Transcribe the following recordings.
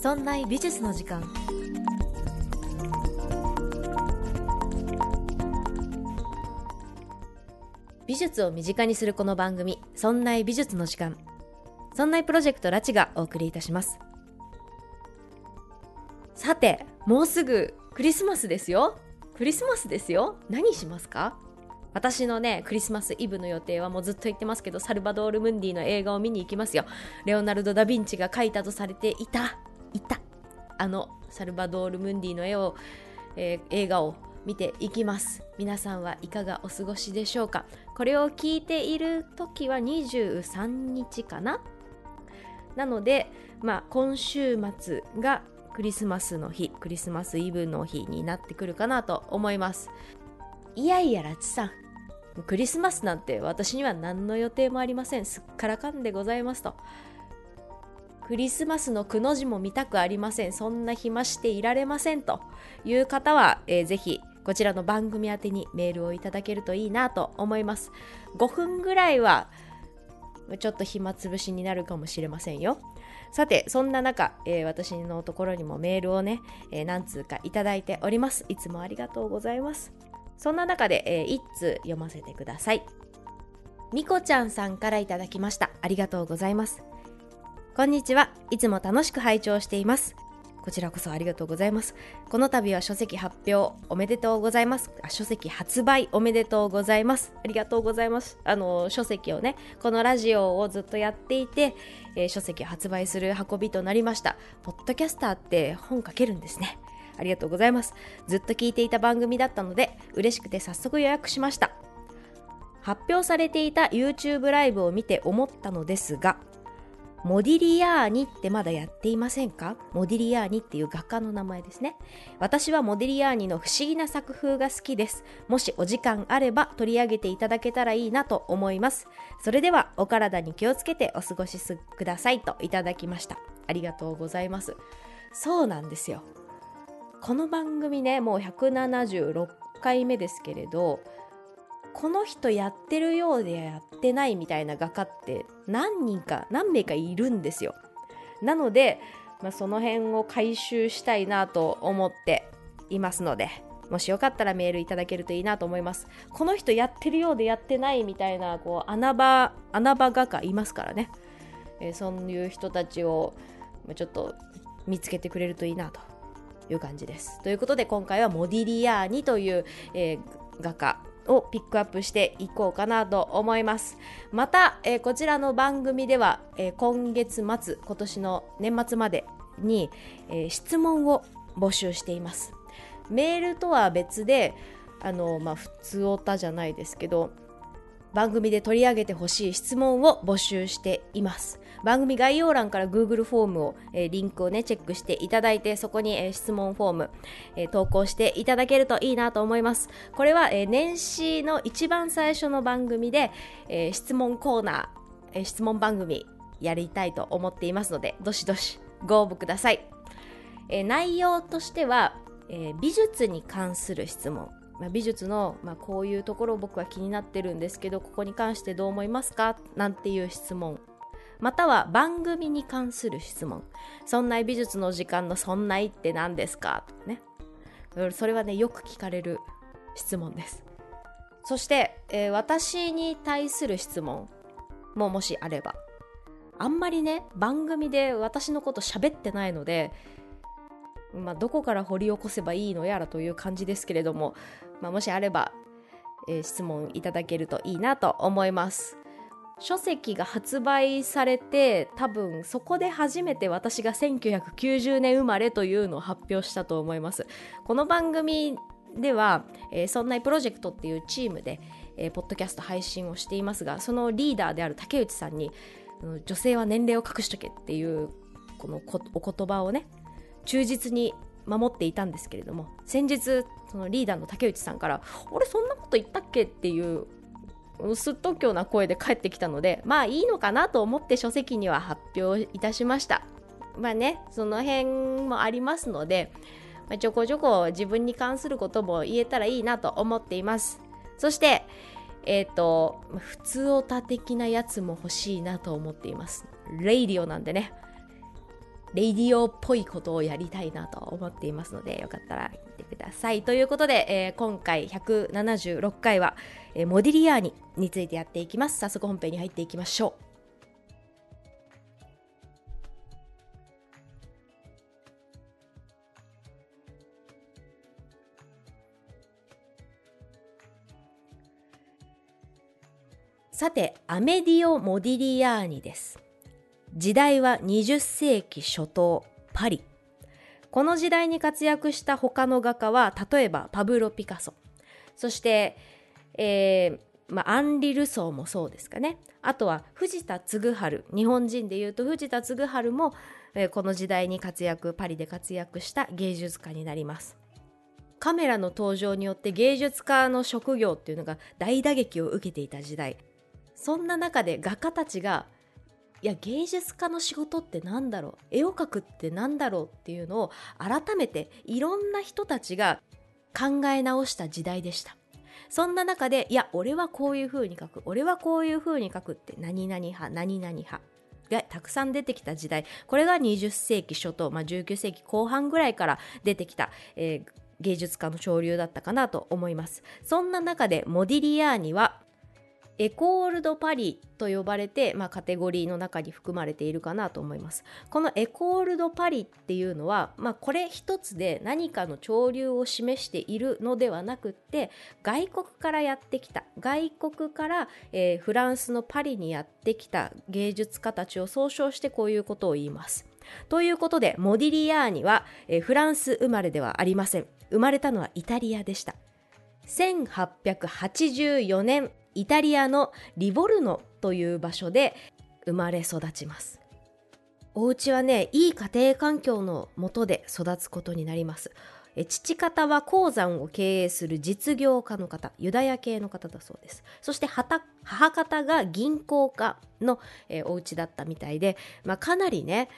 そんな美術の時間。美術を身近にするこの番組「そんな美術の時間」そんなプロジェクトラチがお送りいたします。さてもうすぐクリスマスですよ。クリスマスですよ。何しますか？私のねクリスマスイブの予定はもうずっと言ってますけどサルバドール・ムンディの映画を見に行きますよ。レオナルド・ダ・ヴィンチが描いたとされていたいた。あのサルバドール・ムンディの絵を、えー、映画を見ていきます。皆さんはいかがお過ごしでしょうか？これを聞いている時は23日かな？なので、まあ、今週末がクリスマスの日クリスマスイブの日になってくるかなと思います。いやいやラチさん。クリスマスなんて私には何の予定もありません。すっからかんでございますと。クリスマスのくの字も見たくありません。そんな暇していられませんと。いう方は、えー、ぜひこちらの番組宛てにメールをいただけるといいなと思います。5分ぐらいはちょっと暇つぶしになるかもしれませんよ。さてそんな中、えー、私のところにもメールをね、えー、何通かいただいております。いつもありがとうございます。そんな中で、えー、1通読ませてください。みこちゃんさんからいただきました。ありがとうございます。こんにちは。いつも楽しく拝聴しています。こちらこそありがとうございます。この度は書籍発表おめでとうございます。あ書籍発売おめでとうございます。ありがとうございます。あの書籍をねこのラジオをずっとやっていて、えー、書籍発売する運びとなりました。ポッドキャスターって本書けるんですね。ありがとうございます。ずっと聞いていた番組だったので嬉しくて早速予約しました。発表されていた YouTube ライブを見て思ったのですがモディリアーニってまだやっていませんか？モディリアーニっていう画家の名前ですね。私はモディリアーニの不思議な作風が好きです。もしお時間あれば取り上げていただけたらいいなと思います。それではお体に気をつけてお過ごしくださいといただきました。ありがとうございます。そうなんですよ。この番組ね、もう176回目ですけれど、この人やってるようでやってないみたいな画家って何人か何名かいるんですよ。なので、まあ、その辺を回収したいなと思っていますのでもしよかったらメールいただけるといいなと思います。この人やってるようでやってないみたいなこう穴場穴場画家いますからね、えー、そういう人たちをちょっと見つけてくれるといいなという感じです。ということで今回はモディリアーニという、えー、画家。をピックアップしていこうかなと思います。また、えー、こちらの番組では、えー、今月末今年の年末までに、えー、質問を募集しています。メールとは別であのまあ普通オタじゃないですけど番組で取り上げてほしい質問を募集しています。番組概要欄から Google フォームを、えー、リンクをねチェックしていただいてそこに、えー、質問フォーム、えー、投稿していただけるといいなと思います。これは、えー、年始の一番最初の番組で、えー、質問コーナー、えー、質問番組やりたいと思っていますのでどしどしご応募ください、えー、内容としては、えー、美術に関する質問。まあ、美術の、まあ、こういうところ僕は気になってるんですけどここに関してどう思いますか？なんていう質問。または番組に関する質問「そんな美術の時間のそんないって何ですか?」ね。それはねよく聞かれる質問です。そして、えー、私に対する質問ももしあれば。あんまりね番組で私のこと喋ってないのでまあ、どこから掘り起こせばいいのやらという感じですけれども、まあ、もしあれば、えー、質問いただけるといいなと思います。書籍が発売されて多分そこで初めて私が1990年生まれというのを発表したと思いますこの番組では、えー、そんなプロジェクトっていうチームで、えー、ポッドキャスト配信をしていますがそのリーダーである竹内さんに女性は年齢を隠しとけっていうこのお言葉をね忠実に守っていたんですけれども先日そのリーダーの竹内さんから「俺そんなこと言ったっけ?」っていうすっときょうな声で帰ってきたのでまあいいのかなと思って書籍には発表いたしました。まあねその辺もありますので、まあ、ちょこちょこ自分に関することも言えたらいいなと思っています。そしてえっ、ー、とふつおた的なやつも欲しいなと思っています。レイディオなんでね。レイディオっぽいことをやりたいなと思っていますのでよかったら見てください。ということで、えー、今回176回は、えー、モディリアーニについてやっていきます。早速本編に入っていきましょう。さて、アメディオ・モディリアーニです。時代は20世紀初頭、パリ。この時代に活躍した他の画家は、例えばパブロ・ピカソ。そして、えー、まあ、アンリ・ルソーもそうですかね。あとは藤田嗣治。日本人でいうと藤田嗣治も、えー、この時代に活躍、パリで活躍した芸術家になります。カメラの登場によって芸術家の職業っていうのが大打撃を受けていた時代そんな中で画家たちがいや芸術家の仕事って何だろう？絵を描くって何だろうっていうのを改めていろんな人たちが考え直した時代でした。そんな中でいや俺はこういう風に描く。俺はこういう風に描くって何々派何々派がたくさん出てきた時代。これが20世紀初頭、まあ、19世紀後半ぐらいから出てきた、えー、芸術家の潮流だったかなと思います。そんな中でモディリアーニはエコールドパリと呼ばれて、まあ、カテゴリーの中に含まれているかなと思います。このエコールドパリっていうのは、まあ、これ一つで何かの潮流を示しているのではなくって外国からやってきた外国から、えー、フランスのパリにやってきた芸術家たちを総称してこういうことを言います。ということでモディリアーニは、えー、フランス生まれではありません。生まれたのはイタリアでした。1884年イタリアのリボルノという場所で生まれ育ちます。お家はねいい家庭環境のもとで育つことになります。父方は鉱山を経営する実業家の方ユダヤ系の方だそうです。そして母方が銀行家の、えお家だったみたいで、まあ、かなりね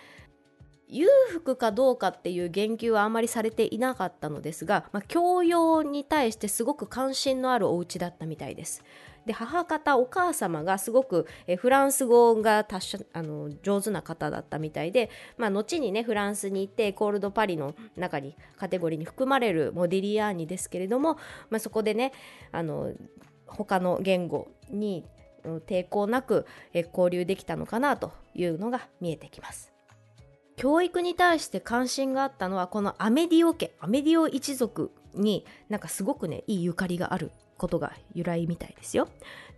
裕福かどうかっていう言及はあまりされていなかったのですが、まあ、教養に対してすごく関心のあるお家だったみたいです。で母方お母様がすごくえフランス語が達者あの上手な方だったみたいで、まあ、後にねフランスに行ってコールドパリの中にカテゴリーに含まれるモディリアーニですけれども、まあ、そこでねあの他の言語に抵抗なく交流できたのかなというのが見えてきます。教育に対して関心があったのはこのアメディオ家アメディオ一族になんかすごくねいいゆかりがあることが由来みたいですよ。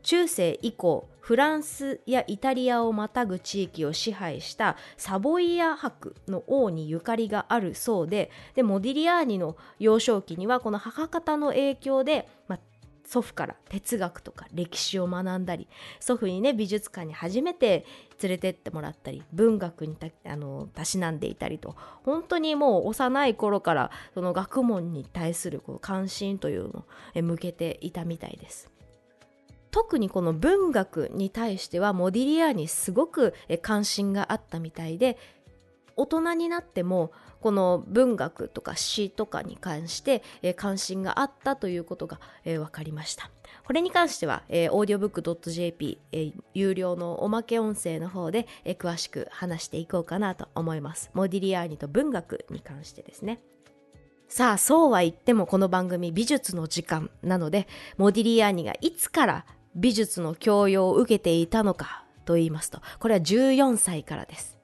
中世以降フランスやイタリアをまたぐ地域を支配したサボイア伯の王にゆかりがあるそうででモディリアーニの幼少期にはこの母方の影響で、まあ、祖父から哲学とか歴史を学んだり祖父にね美術館に初めて連れてってもらったり文学にたあのたしなんでいたりと本当にもう幼い頃からその学問に対するこう関心というのを向けていたみたいです。特にこの文学に対してはモディリアーにすごく関心があったみたいで大人になってもこの文学とか詩とかに関して、えー、関心があったということが、えー、分かりました。これに関しては、えー、audiobook.jp、えー、有料のおまけ音声の方で、えー、詳しく話していこうかなと思います。モディリアーニと文学に関してですね。さあ、そうは言ってもこの番組美術の時間なので、モディリアーニがいつから美術の教養を受けていたのかと言いますと、これは14歳からです。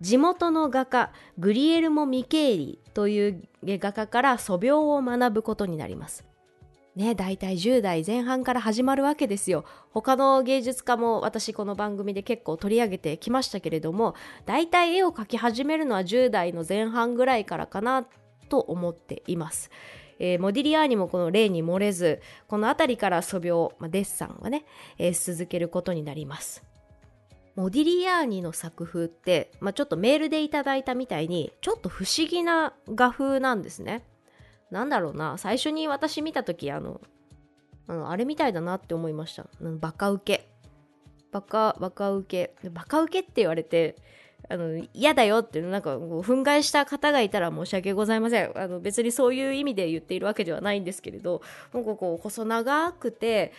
地元の画家グリエルモ・ミケーリという画家から素描を学ぶことになります。ね、大体10代前半から始まるわけですよ。他の芸術家も私この番組で結構取り上げてきましたけれども、大体絵を描き始めるのは10代の前半ぐらいからかなと思っています。えー、モディリアーニもこの例に漏れず、この辺りから素描、まあ、デッサンをね、えー、続けることになります。モディリアーニの作風って、まあ、ちょっとメールでいただいたみたいにちょっと不思議な画風なんですね。なんだろうな最初に私見た時あのあのあれみたいだなって思いました。バカウケ。バカバカウケ。バカウケって言われてあの嫌だよってなんかこう憤慨した方がいたら申し訳ございませんあの別にそういう意味で言っているわけではないんですけれどなんかこう細長くて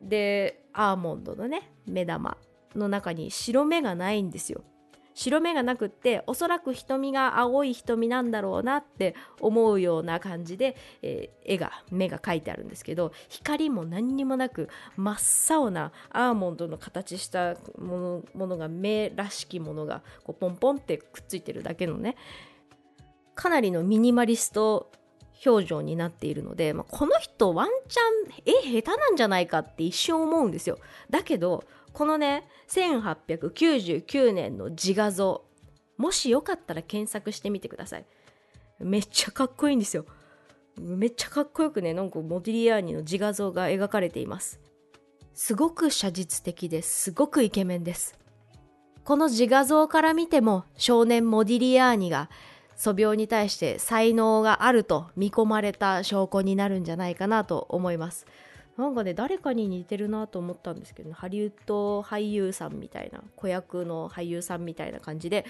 でアーモンドのね目玉の中に白目がないんですよ。白目がなくっておそらく瞳が青い瞳なんだろうなって思うような感じで、えー、絵が目が描いてあるんですけど光も何にもなく真っ青なアーモンドの形したものものが目らしきものがこうポンポンってくっついてるだけのねかなりのミニマリスト表情になっているので、まあ、この人ワンチャン絵下手なんじゃないかって一瞬思うんですよだけどこのね1899年の自画像。もしよかったら検索してみてください。めっちゃかっこいいんですよ。めっちゃかっこよくねなんかモディリアーニの自画像が描かれています。すごく写実的です。すごくイケメンです。この自画像から見ても少年モディリアーニが素描に対して才能があると見込まれた証拠になるんじゃないかなと思います。なんかね誰かに似てるなと思ったんですけど、ね、ハリウッド俳優さんみたいな子役の俳優さんみたいな感じで、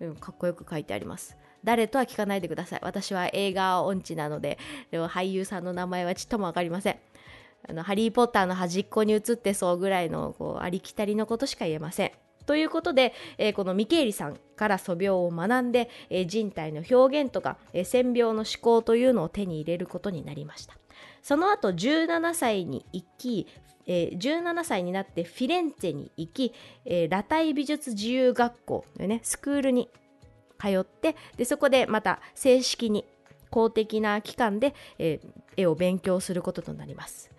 うん、かっこよく書いてあります。誰とは聞かないでください。私は映画音痴なのででも俳優さんの名前はちっとも分かりません。あのハリー・ポッターの端っこに映ってそうぐらいのこうありきたりのことしか言えません。ということで、えー、このミケーリさんから素描を学んで、えー、人体の表現とか、えー、線描の思考というのを手に入れることになりました。その後17歳に行き、えー、17歳になってフィレンツェに行き、えー、裸体美術自由学校のねスクールに通ってでそこでまた正式に公的な機関で、えー、絵を勉強することとなります。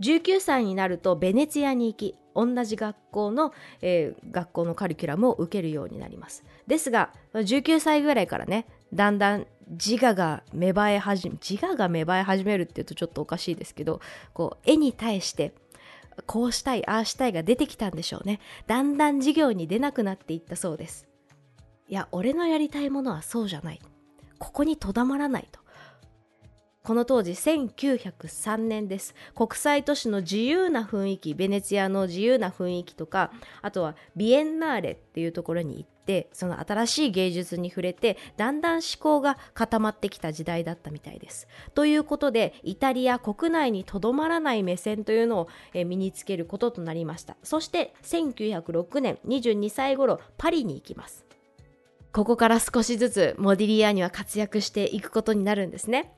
19歳になるとベネツィアに行き同じ学校の、えー、学校のカリキュラムを受けるようになります。ですが19歳ぐらいからねだんだん自我が芽生え始め自我が芽生え始めるっていうとちょっとおかしいですけどこう絵に対してこうしたいああしたいが出てきたんでしょうね。だんだん授業に出なくなっていったそうです。いや俺のやりたいものはそうじゃない。ここにとどまらないと。この当時1903年です。国際都市の自由な雰囲気ベネツィアの自由な雰囲気とかあとはビエンナーレっていうところに行ってその新しい芸術に触れてだんだん思考が固まってきた時代だったみたいです。ということでイタリア国内にとどまらない目線というのを身につけることとなりました。そして1906年22歳頃パリに行きます。ここから少しずつモディリアーニは活躍していくことになるんですね。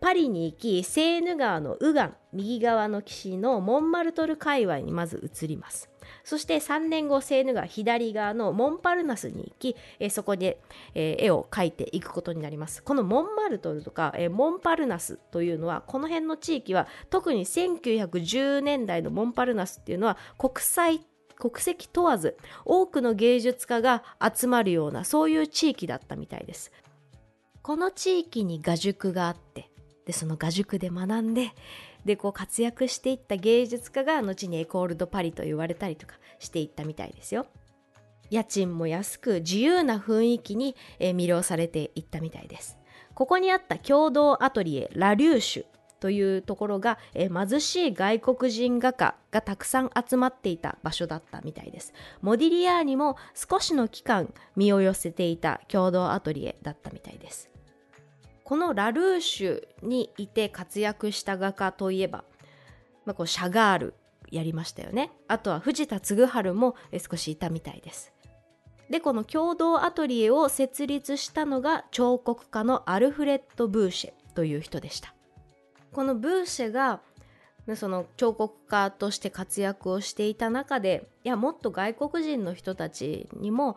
パリに行きセーヌ川の右岸右側の岸のモンマルトル界隈にまず移ります。そして3年後セーヌ川左側のモンパルナスに行き、えそこで、え絵を描いていくことになります。このモンマルトルとか、えモンパルナスというのはこの辺の地域は特に1910年代のモンパルナスっていうのは国際国籍問わず多くの芸術家が集まるようなそういう地域だったみたいです。この地域に画塾があってでその画塾で学んででこう活躍していった芸術家が後にエコール・ド・パリと言われたりとかしていったみたいですよ。家賃も安く自由な雰囲気に、え魅了されていったみたいです。ここにあった共同アトリエラ・リューシュというところが、え貧しい外国人画家がたくさん集まっていた場所だったみたいです。モディリアーニも少しの期間身を寄せていた共同アトリエだったみたいです。このラルーシュにいて活躍した画家といえば、まあ、こうシャガールやりましたよね。あとは藤田嗣治も少しいたみたいです。でこの共同アトリエを設立したのが彫刻家のアルフレッド・ブーシェという人でした。このブーシェがその彫刻家として活躍をしていた中でいやもっと外国人の人たちにも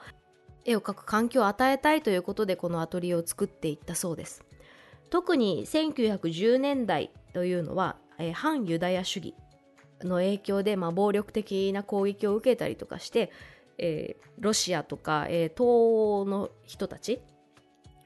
絵を描く環境を与えたいということでこのアトリエを作っていったそうです。特に1910年代というのは、えー、反ユダヤ主義の影響で、まあ、暴力的な攻撃を受けたりとかして、えー、ロシアとか、えー、東欧の人たち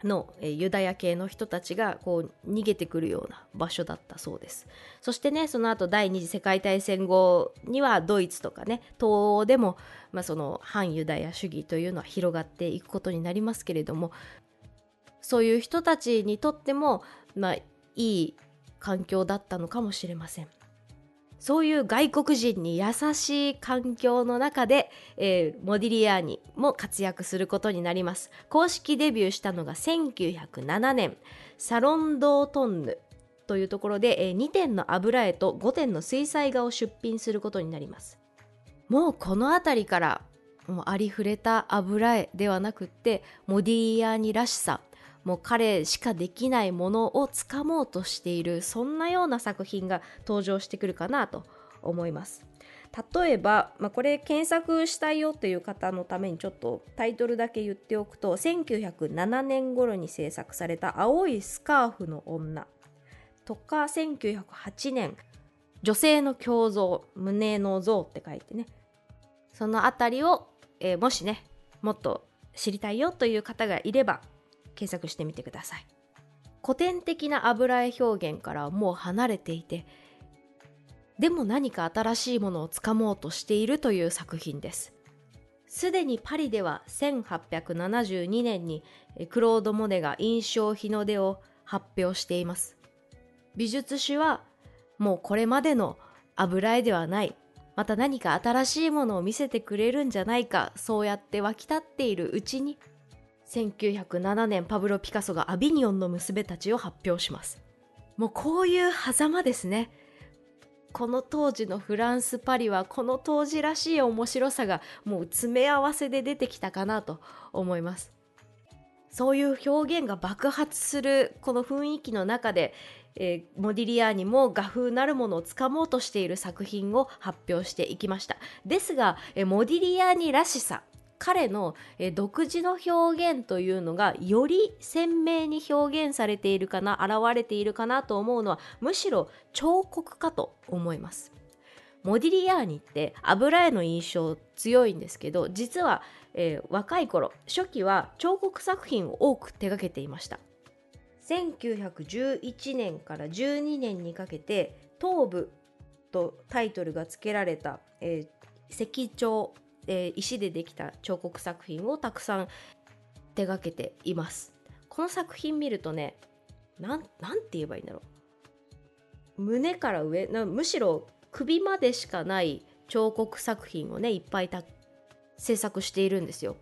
の、えー、ユダヤ系の人たちがこう逃げてくるような場所だったそうです。そしてねその後第二次世界大戦後にはドイツとかね東欧でも、まあ、その反ユダヤ主義というのは広がっていくことになりますけれどもそういう人たちにとっても、まあ、いい環境だったのかもしれません。そういう外国人に優しい環境の中で、えー、モディリアーニも活躍することになります。公式デビューしたのが1907年、サロンドートンヌというところで、えー、2点の油絵と5点の水彩画を出品することになります。もうこの辺りからもうありふれた油絵ではなくってモディリアーニらしさもう彼しかできないものをつかもうとしているそんなような作品が登場してくるかなと思います。例えば、まあ、これ検索したいよという方のためにちょっとタイトルだけ言っておくと1907年頃に制作された「青いスカーフの女」とか1908年「女性の胸像胸の像」って書いてね。そのあたりを、えー、もしねもっと知りたいよという方がいれば検索してみてください。古典的な油絵表現からもう離れていてでも何か新しいものをつかもうとしているという作品です。すでにパリでは1872年にクロード・モネが印象日の出を発表しています。美術史はもうこれまでの油絵ではない。また何か新しいものを見せてくれるんじゃないかそうやって湧き立っているうちに1907年パブロ・ピカソがアビニオンの娘たちを発表します。もうこういう狭間ですね。この当時のフランス・パリはこの当時らしい面白さがもう詰め合わせで出てきたかなと思います。そういう表現が爆発するこの雰囲気の中で、えー、モディリアーニも画風なるものをつかもうとしている作品を発表していきました。ですが、えー、モディリアーニらしさ彼の、独自の表現というのがより鮮明に表現されているかな現れているかなと思うのはむしろ彫刻かと思います。モディリアーニって油絵の印象強いんですけど実は、えー、若い頃初期は彫刻作品を多く手掛けていました。1911年から12年にかけて「頭部」とタイトルが付けられた、えー、石彫えー、石でできた彫刻作品をたくさん手がけています。この作品見るとねなんなんて言えばいいんだろう。胸から上むしろ首までしかない彫刻作品をねいっぱい制作しているんですよ。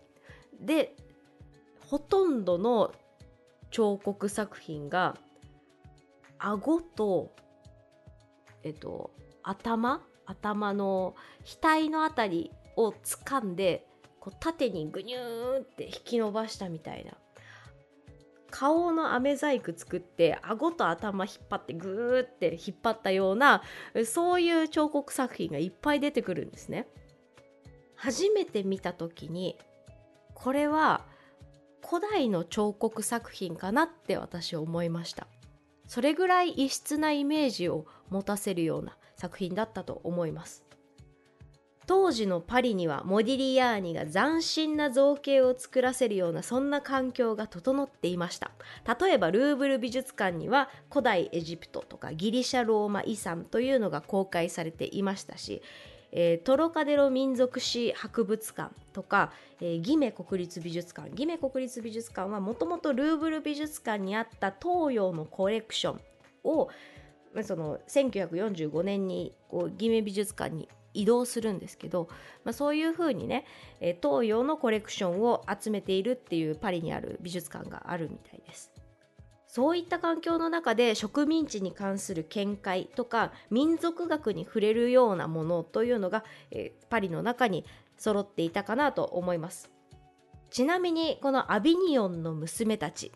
でほとんどの彫刻作品が顎とえっと頭頭の額のあたりを掴んでこう縦にグニューって引き伸ばしたみたいな。顔の飴細工作って顎と頭引っ張ってグーって引っ張ったようなそういう彫刻作品がいっぱい出てくるんですね。初めて見た時にこれは古代の彫刻作品かなって私思いました。それぐらい異質なイメージを持たせるような作品だったと思います。当時のパリにはモディリアーニが斬新な造形を作らせるようなそんな環境が整っていました。例えばルーブル美術館には古代エジプトとかギリシャローマ遺産というのが公開されていましたし、えー、トロカデロ民族史博物館とか、えー、ギメ国立美術館。ギメ国立美術館はもともとルーブル美術館にあった東洋のコレクションをその1945年にこうギメ美術館に移動するんですけど、まあ、そういうふうにね、え東洋のコレクションを集めているっていうパリにある美術館があるみたいです。そういった環境の中で植民地に関する見解とか民族学に触れるようなものというのが、え、パリの中に揃っていたかなと思いますちなみにこのアビニオンの娘たち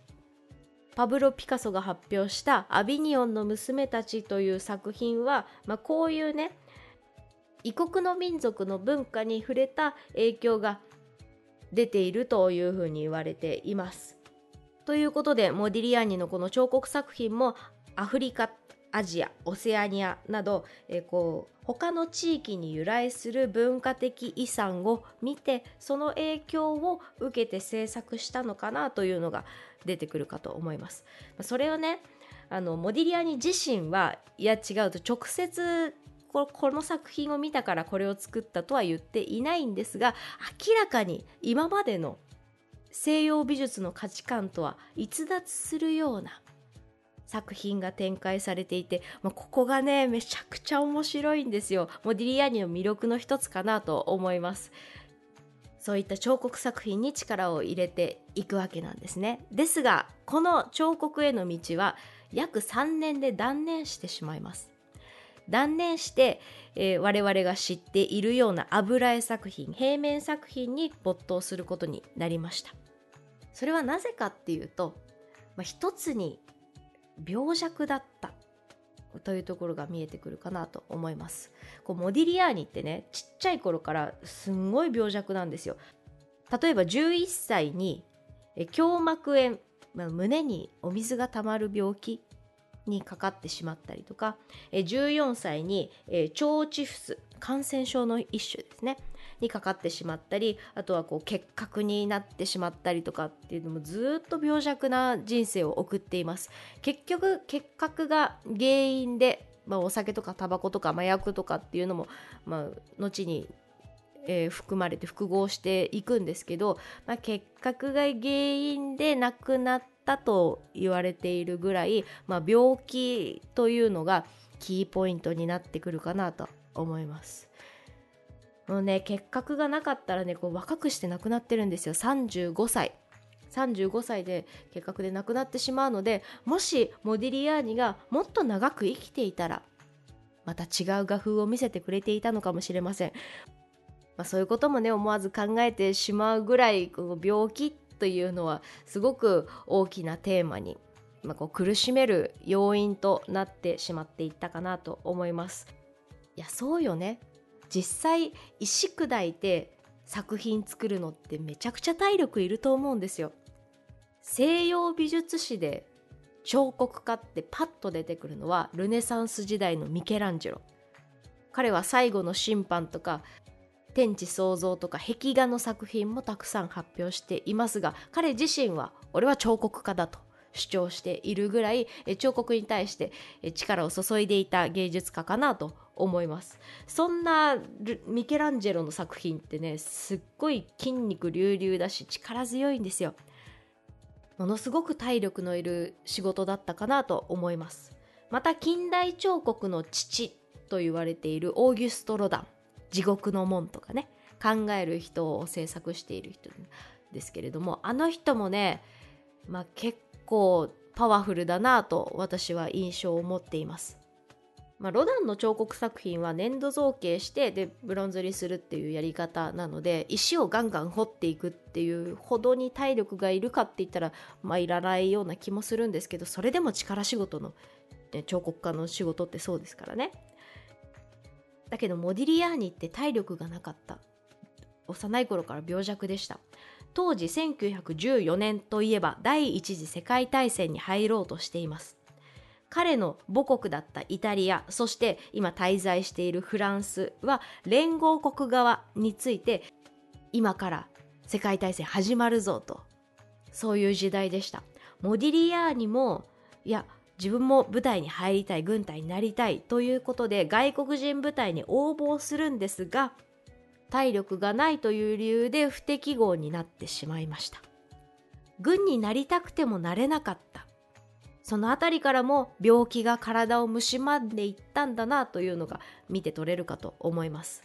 パブロ・ピカソが発表した「アビニオンの娘たち」という作品は、まあ、こういうね異国の民族の文化に触れた影響が出ているというふうに言われています。ということでモディリアーニのこの彫刻作品もアフリカアジアオセアニアなど、えこう他の地域に由来する文化的遺産を見てその影響を受けて制作したのかなというのが出てくるかと思います。それをねあのモディリアニ自身はいや違うと直接ここの作品を見たからこれを作ったとは言っていないんですが明らかに今までの西洋美術の価値観とは逸脱するような作品が展開されていて、まあ、ここがねめちゃくちゃ面白いんですよ。モディリアーニの魅力の一つかなと思います。そういった彫刻作品に力を入れていくわけなんですね。ですがこの彫刻への道は約3年で断念してしまいます。断念して、えー、我々が知っているような油絵作品平面作品に没頭することになりました。それはなぜかっていうと、まあ、一つに病弱だったというところが見えてくるかなと思います。こうモディリアーニってねちっちゃい頃からすんごい病弱なんですよ。例えば11歳に胸膜炎、まあ、胸にお水がたまる病気にかかってしまったりとか14歳に腸チフス感染症の一種ですねにかかってしまったりあとはこう結核になってしまったりとかっていうのもずっと病弱な人生を送っています。結局結核が原因で、まあ、お酒とかタバコとか麻薬とかっていうのも、まあ、後にえー、含まれて複合していくんですけど、まあ、結核が原因で亡くなったと言われているぐらい、まあ、病気というのがキーポイントになってくるかなと思います。もうね結核がなかったらねこう若くして亡くなってるんですよ。35歳。35歳で結核で亡くなってしまうのでもしモディリアーニがもっと長く生きていたらまた違う画風を見せてくれていたのかもしれません。まあ、そういうこともね思わず考えてしまうぐらいこの病気というのはすごく大きなテーマに、まあ、こう苦しめる要因となってしまっていったかなと思います。いやそうよね実際石砕いて作品作るのってめちゃくちゃ体力いると思うんですよ。西洋美術史で彫刻家ってパッと出てくるのはルネサンス時代のミケランジェロ彼は最後の審判とか天地創造とか壁画の作品もたくさん発表していますが彼自身は俺は彫刻家だと主張しているぐらい彫刻に対して力を注いでいた芸術家かなと思います。そんなミケランジェロの作品ってねすっごい筋肉隆々だし力強いんですよ。ものすごく体力のいる仕事だったかなと思います。また近代彫刻の父と言われているオーギュスト・ロダン。地獄の門とかね考える人を制作している人ですけれどもあの人もね、まあ、結構パワフルだなと私は印象を持っています。まあ、ロダンの彫刻作品は粘土造形してでブロンズにするっていうやり方なので石をガンガン掘っていくっていうほどに体力がいるかって言ったら、まあ、いらないような気もするんですけどそれでも力仕事の、ね、彫刻家の仕事ってそうですからね。だけどモディリアーニって体力がなかった。幼い頃から病弱でした。当時1914年といえば第一次世界大戦に入ろうとしています。彼の母国だったイタリアそして今滞在しているフランスは連合国側について今から世界大戦始まるぞと。そういう時代でした。モディリアーニもいや自分も部隊に入りたい軍隊になりたいということで外国人部隊に応募するんですが体力がないという理由で不適合になってしまいました。軍になりたくてもなれなかった。その辺りからも病気が体を蝕んでいったんだなというのが見て取れるかと思います。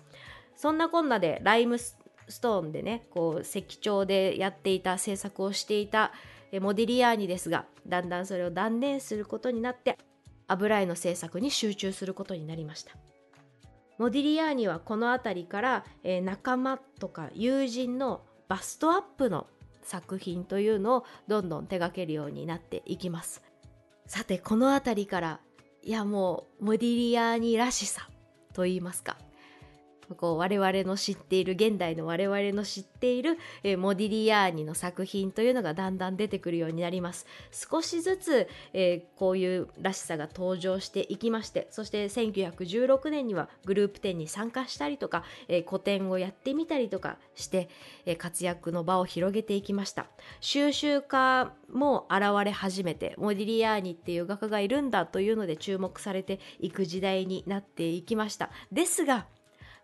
そんなこんなでライムストーンでねこう石彫でやっていた制作をしていたモディリアーニですがだんだんそれを断念することになって油絵の制作に集中することになりました。モディリアーニはこの辺りから、えー、仲間とか友人のバストアップの作品というのをどんどん手掛けるようになっていきます。さてこの辺りからいやもうモディリアーニらしさと言いますかこう我々の知っている現代の我々の知っている、えー、モディリアーニの作品というのがだんだん出てくるようになります。少しずつ、えー、こういうらしさが登場していきましてそして1916年にはグループ展に参加したりとか、えー、個展をやってみたりとかして、え活躍の場を広げていきました。収集家も現れ始めてモディリアーニっていう画家がいるんだというので注目されていく時代になっていきました。ですが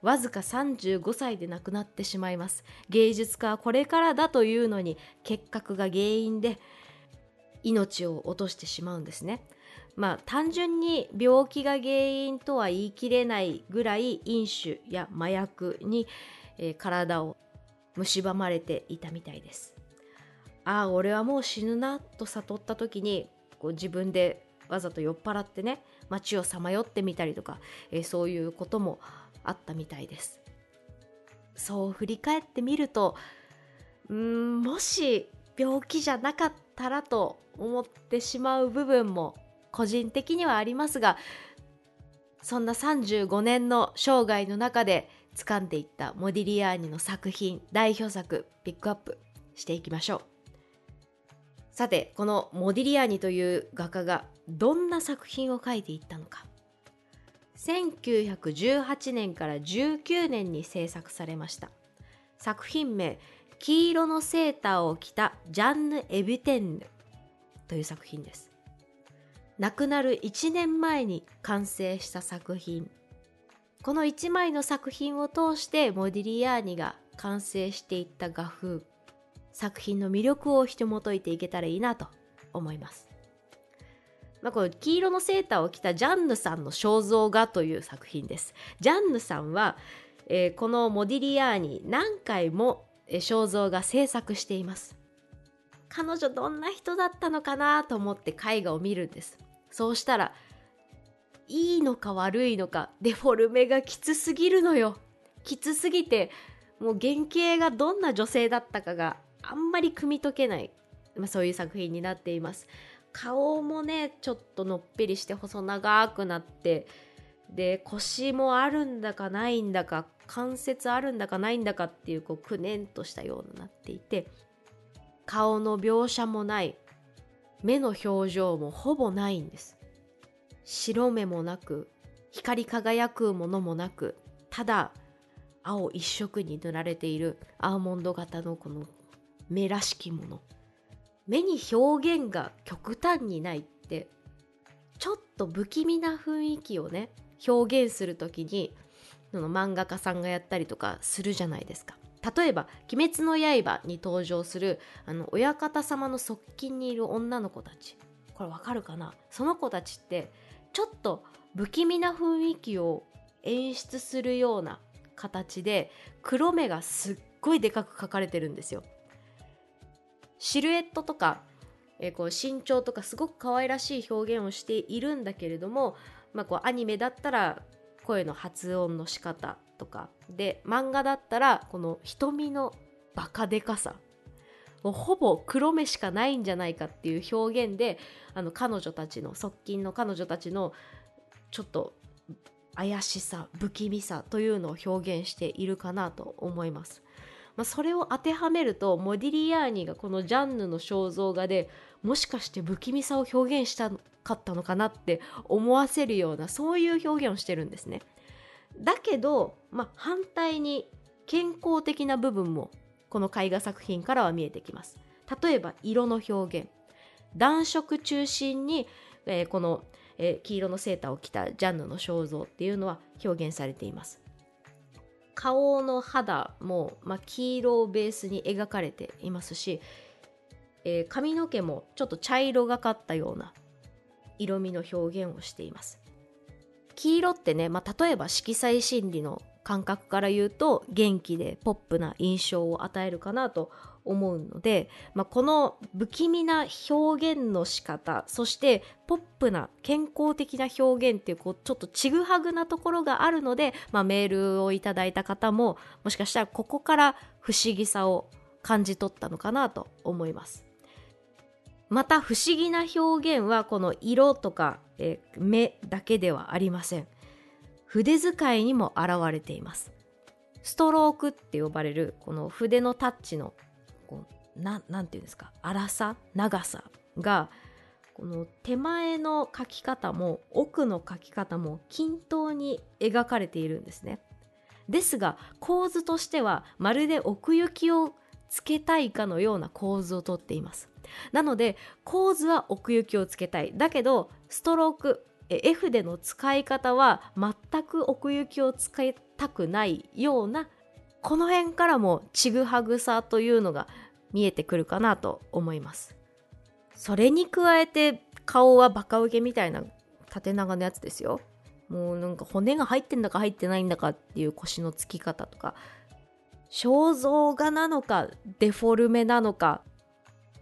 わずか35歳で亡くなってしまいます。芸術家はこれからだというのに結核が原因で命を落としてしまうんですね。まあ単純に病気が原因とは言い切れないぐらい飲酒や麻薬に、えー、体を蝕まれていたみたいです。ああ俺はもう死ぬなと悟った時にこう自分でわざと酔っ払ってね街をさまよってみたりとか、えー、そういうこともあったみたいです。そう振り返ってみるとうんもし病気じゃなかったらと思ってしまう部分も個人的にはありますがそんな35年の生涯の中で掴んでいったモディリアーニの作品代表作ピックアップしていきましょう。さてこのモディリアーニという画家がどんな作品を描いていったのか。1918年から19年に制作されました。作品名「黄色のセーターを着たジャンヌ・エビテンヌ」という作品です。亡くなる1年前に完成した作品。この1枚の作品を通してモディリアーニが完成していった画風。作品の魅力を紐解いていけたらいいなと思います。まあ、この黄色のセーターを着たジャンヌさんの肖像画という作品です。ジャンヌさんは、えー、このモディリアーニ何回も肖像画制作しています。彼女どんな人だったのかなと思って絵画を見るんです。そうしたらいいのか悪いのかデフォルメがきつすぎるのよきつすぎてもう原型がどんな女性だったかがあんまり汲み解けない、まあ、そういう作品になっています顔もねちょっとのっぺりして細長くなってで腰もあるんだかないんだか関節あるんだかないんだかっていうこうくねんとしたようになっていて顔の描写もない目の表情もほぼないんです。白目もなく光り輝くものもなくただ青一色に塗られているアーモンド型のこの目らしきもの。目に表現が極端にないってちょっと不気味な雰囲気をね表現する時にその漫画家さんがやったりとかするじゃないですか。例えば「鬼滅の刃」に登場するあの親方様の側近にいる女の子たち。これわかるかな？その子たちってちょっと不気味な雰囲気を演出するような形で黒目がすっごいでかく描かれてるんですよ。シルエットとか、えー、こう身長とかすごく可愛らしい表現をしているんだけれども、まあ、こうアニメだったら声の発音の仕方とかで漫画だったらこの瞳のバカでかさもうほぼ黒目しかないんじゃないかっていう表現であの彼女たちの側近の彼女たちのちょっと怪しさ不気味さというのを表現しているかなと思います。まあ、それを当てはめるとモディリアーニがこのジャンヌの肖像画でもしかして不気味さを表現したかったのかなって思わせるようなそういう表現をしてるんですね。だけど、まあ、反対に健康的な部分もこの絵画作品からは見えてきます。例えば色の表現暖色中心に、えー、この、えー、黄色のセーターを着たジャンヌの肖像っていうのは表現されています。顔の肌も、まあ、黄色をベースに描かれていますし、えー、髪の毛もちょっと茶色がかったような色味の表現をしています。黄色ってね、まあ、例えば色彩心理の感覚から言うと元気でポップな印象を与えるかなと思うので、まあ、この不気味な表現の仕方そしてポップな健康的な表現っていうこうちょっとちぐはぐなところがあるので、まあ、メールをいただいた方ももしかしたらここから不思議さを感じ取ったのかなと思います。また不思議な表現はこの色とか、え目だけではありません。筆使いにも現れています。ストロークって呼ばれるこの筆のタッチのななんていうんですか？粗さ？長さ？がこの手前の描き方も奥の描き方も均等に描かれているんですね。ですが構図としてはまるで奥行きをつけたいかのような構図をとっています。なので構図は奥行きをつけたいだけどストローク F での使い方は全く奥行きを使いたくないようなこの辺からもちぐはぐさというのが見えてくるかなと思います。それに加えて顔はバカウケみたいな縦長のやつですよ。もうなんか骨が入ってんだか入ってないんだかっていう腰のつき方とか。肖像画なのかデフォルメなのか。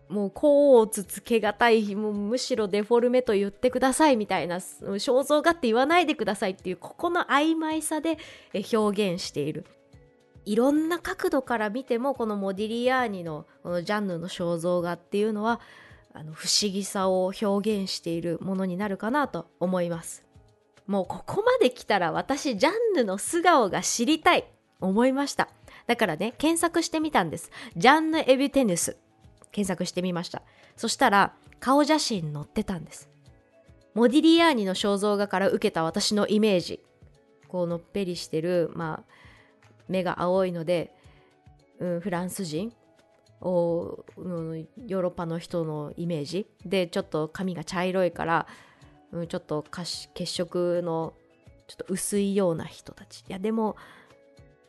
もう甲をつつけがたいもうむしろデフォルメと言ってくださいみたいな。肖像画って言わないでくださいっていうここの曖昧さで表現している。いろんな角度から見てもこのモディリアーニのこのジャンヌの肖像画っていうのはあの不思議さを表現しているものになるかなと思います。もうここまで来たら私ジャンヌの素顔が知りたい思いました。だからね検索してみたんです。ジャンヌ・エビテヌス。検索してみました。そしたら顔写真載ってたんです。モディリアーニの肖像画から受けた私のイメージ。こうのっぺりしてるまあ目が青いので、うん、フランス人を、うん、ヨーロッパの人のイメージ。でちょっと髪が茶色いから、うん、ちょっと血色のちょっと薄いような人たち。いやでも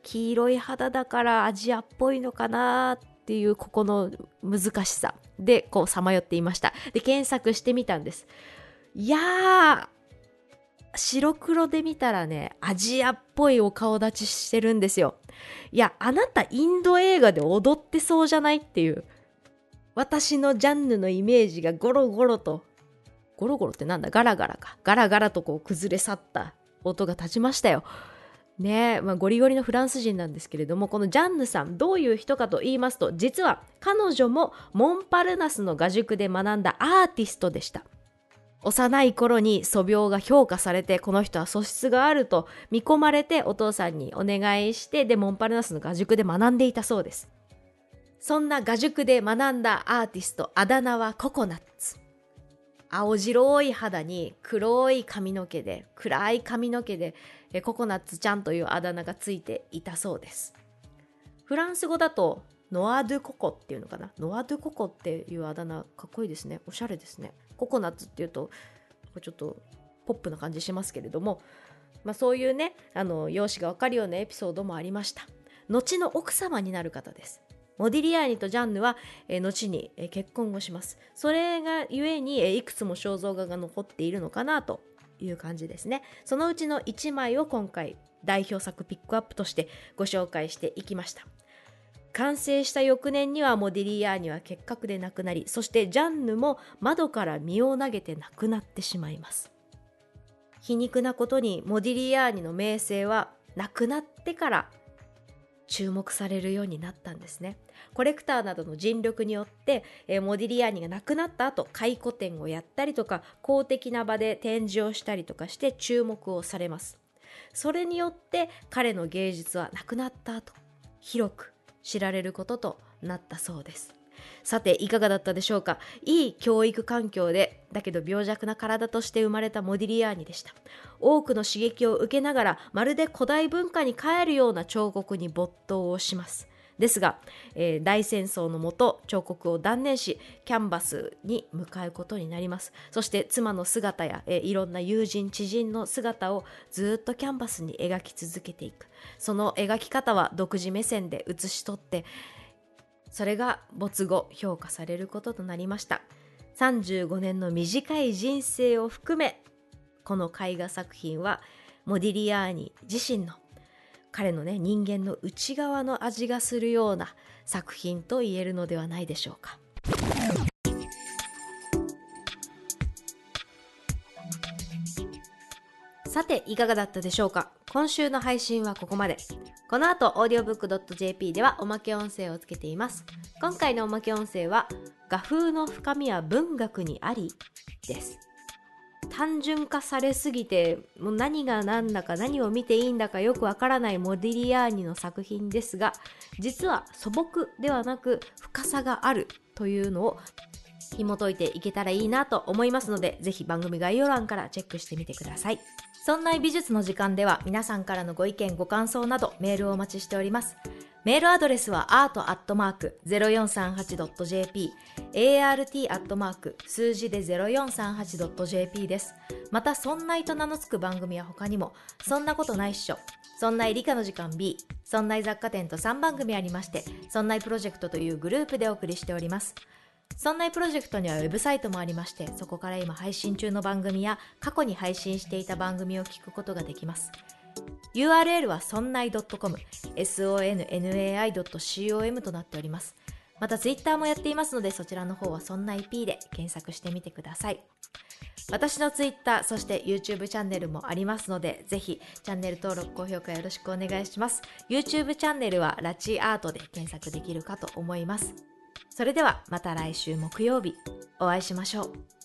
黄色い肌だからアジアっぽいのかなっていうここの難しさ。でこうさまよっていました。で検索してみたんです。いや白黒で見たらね、アジアっぽいお顔立ちしてるんですよ。いや、あなたインド映画で踊ってそうじゃないっていう。私のジャンヌのイメージがゴロゴロと、ゴロゴロってなんだ？ガラガラか。ガラガラとこう崩れ去った音が立ちましたよ。ねえ、まあ、ゴリゴリのフランス人なんですけれども、このジャンヌさん、どういう人かと言いますと、実は彼女もモンパルナスの画塾で学んだアーティストでした。幼い頃に素描が評価されてこの人は素質があると見込まれてお父さんにお願いしてでモンパルナスの画塾で学んでいたそうです。そんな画塾で学んだアーティストあだ名はココナッツ。青白い肌に黒い髪の毛で暗い髪の毛でココナッツちゃんというあだ名がついていたそうです。フランス語だとノア・ドゥ・ココっていうのかな？ノア・ドゥ・ココっていうあだ名かっこいいですね。おしゃれですね。ココナッツっていうとちょっとポップな感じしますけれども、まあ、そういうねあの容姿がわかるようなエピソードもありました。後の奥様になる方です。モディリアーニとジャンヌは、え後に、え結婚をします。それがゆえに、えいくつも肖像画が残っているのかなという感じですね。そのうちの1枚を今回代表作ピックアップとしてご紹介していきました。完成した翌年にはモディリアーニは結核で亡くなりそしてジャンヌも窓から身を投げて亡くなってしまいます。皮肉なことにモディリアーニの名声は亡くなってから注目されるようになったんですね。コレクターなどの尽力によって、えモディリアーニが亡くなった後回顧展をやったりとか公的な場で展示をしたりとかして注目をされます。それによって彼の芸術はなくなった後広く知られることとなったそうです。さていかがだったでしょうか？いい教育環境でだけど病弱な体として生まれたモディリアーニでした。多くの刺激を受けながらまるで古代文化に帰るような彫刻に没頭をします。ですが、えー、大戦争のもと彫刻を断念しキャンバスに向かうことになります。そして妻の姿や、えー、いろんな友人知人の姿をずっとキャンバスに描き続けていく。その描き方は独自目線で写し取ってそれが没後評価されることとなりました。35年の短い人生を含めこの絵画作品はモディリアーニ自身の彼のね人間の内側の味がするような作品と言えるのではないでしょうか。さていかがだったでしょうか？今週の配信はここまで。この後 audiobook.jp ではおまけ音声をつけています。今回のおまけ音声は画風の深みは文学にありです。単純化されすぎてもう何が何だか何を見ていいんだかよくわからないモディリアーニの作品ですが実は素朴ではなく深さがあるというのを紐解いていけたらいいなと思いますのでぜひ番組概要欄からチェックしてみてくださいそんな美術の時間では皆さんからのご意見ご感想などメールをお待ちしておりますメールアドレスは art.0438.jp art. 数字で 0438.jp です。また、そんないと名の付く番組は他にも、そんなことないっしょ、そんない理科の時間 B、そんない雑貨店と3番組ありまして、そんないプロジェクトというグループでお送りしております。そんなプロジェクトにはウェブサイトもありまして、そこから今配信中の番組や過去に配信していた番組を聞くことができます。URL はそんない .com、sonnai.com となっております。また Twitter もやっていますのでそちらの方はそんな IP で検索してみてください私の Twitter そして YouTube チャンネルもありますのでぜひチャンネル登録高評価よろしくお願いします YouTube チャンネルはラチアートで検索できるかと思いますそれではまた来週木曜日。お会いしましょう。